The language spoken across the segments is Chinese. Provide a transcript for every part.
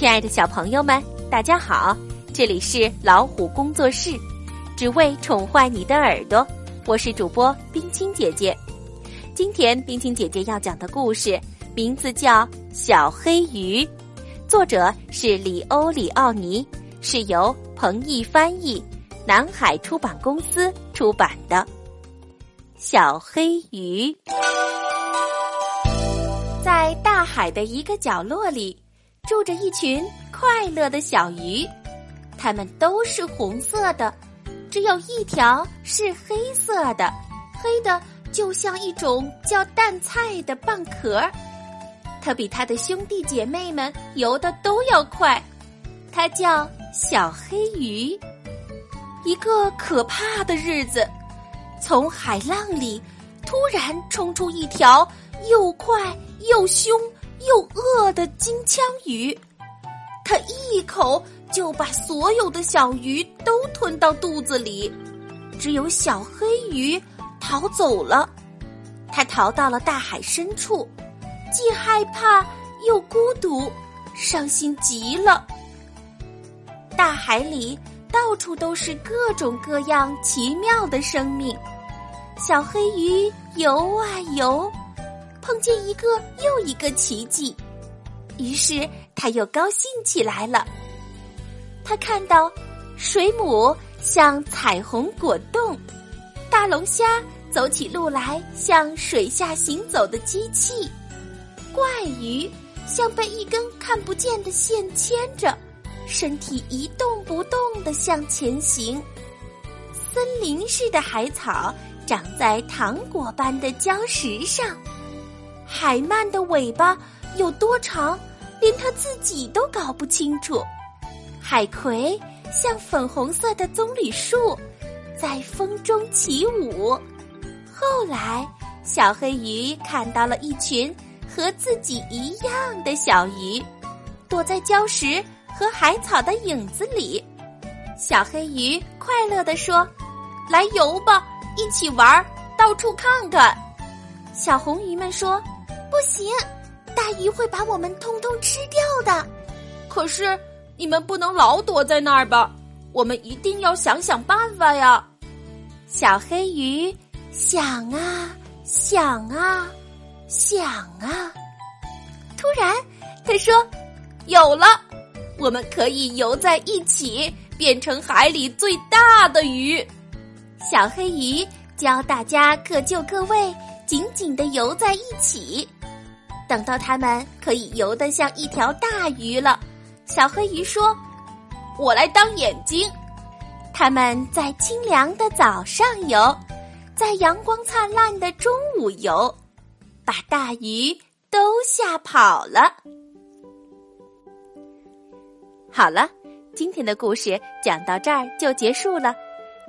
亲爱的小朋友们，大家好！这里是老虎工作室，只为宠坏你的耳朵。我是主播冰清姐姐。今天冰清姐姐要讲的故事名字叫《小黑鱼》，作者是里欧里奥尼，是由彭毅翻译，南海出版公司出版的《小黑鱼》。在大海的一个角落里。住着一群快乐的小鱼，它们都是红色的，只有一条是黑色的，黑的就像一种叫蛋菜的蚌壳。它比它的兄弟姐妹们游的都要快，它叫小黑鱼。一个可怕的日子，从海浪里突然冲出一条又快又凶。又饿的金枪鱼，它一口就把所有的小鱼都吞到肚子里，只有小黑鱼逃走了。它逃到了大海深处，既害怕又孤独，伤心极了。大海里到处都是各种各样奇妙的生命，小黑鱼游啊游。碰见一个又一个奇迹，于是他又高兴起来了。他看到水母像彩虹果冻，大龙虾走起路来像水下行走的机器，怪鱼像被一根看不见的线牵着，身体一动不动的向前行。森林似的海草长在糖果般的礁石上。海鳗的尾巴有多长，连它自己都搞不清楚。海葵像粉红色的棕榈树，在风中起舞。后来，小黑鱼看到了一群和自己一样的小鱼，躲在礁石和海草的影子里。小黑鱼快乐地说：“来游吧，一起玩，到处看看。”小红鱼们说。不行，大鱼会把我们通通吃掉的。可是你们不能老躲在那儿吧？我们一定要想想办法呀！小黑鱼想啊想啊想啊，突然他说：“有了，我们可以游在一起，变成海里最大的鱼。”小黑鱼教大家各就各位，紧紧的游在一起。等到它们可以游得像一条大鱼了，小黑鱼说：“我来当眼睛。”它们在清凉的早上游，在阳光灿烂的中午游，把大鱼都吓跑了。好了，今天的故事讲到这儿就结束了。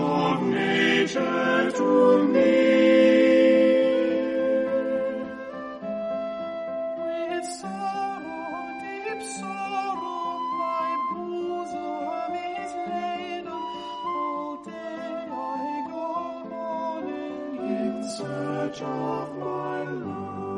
of nature to me. With sorrow, deep sorrow, my bosom is laden. All day I go in search of my love.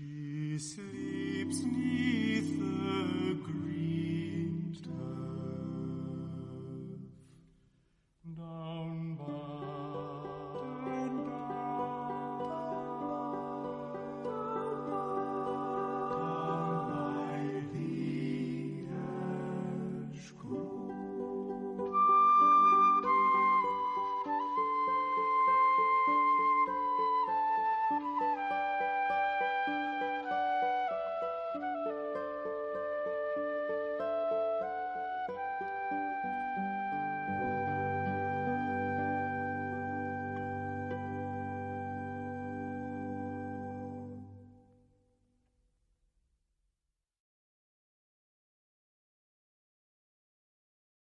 She sleeps near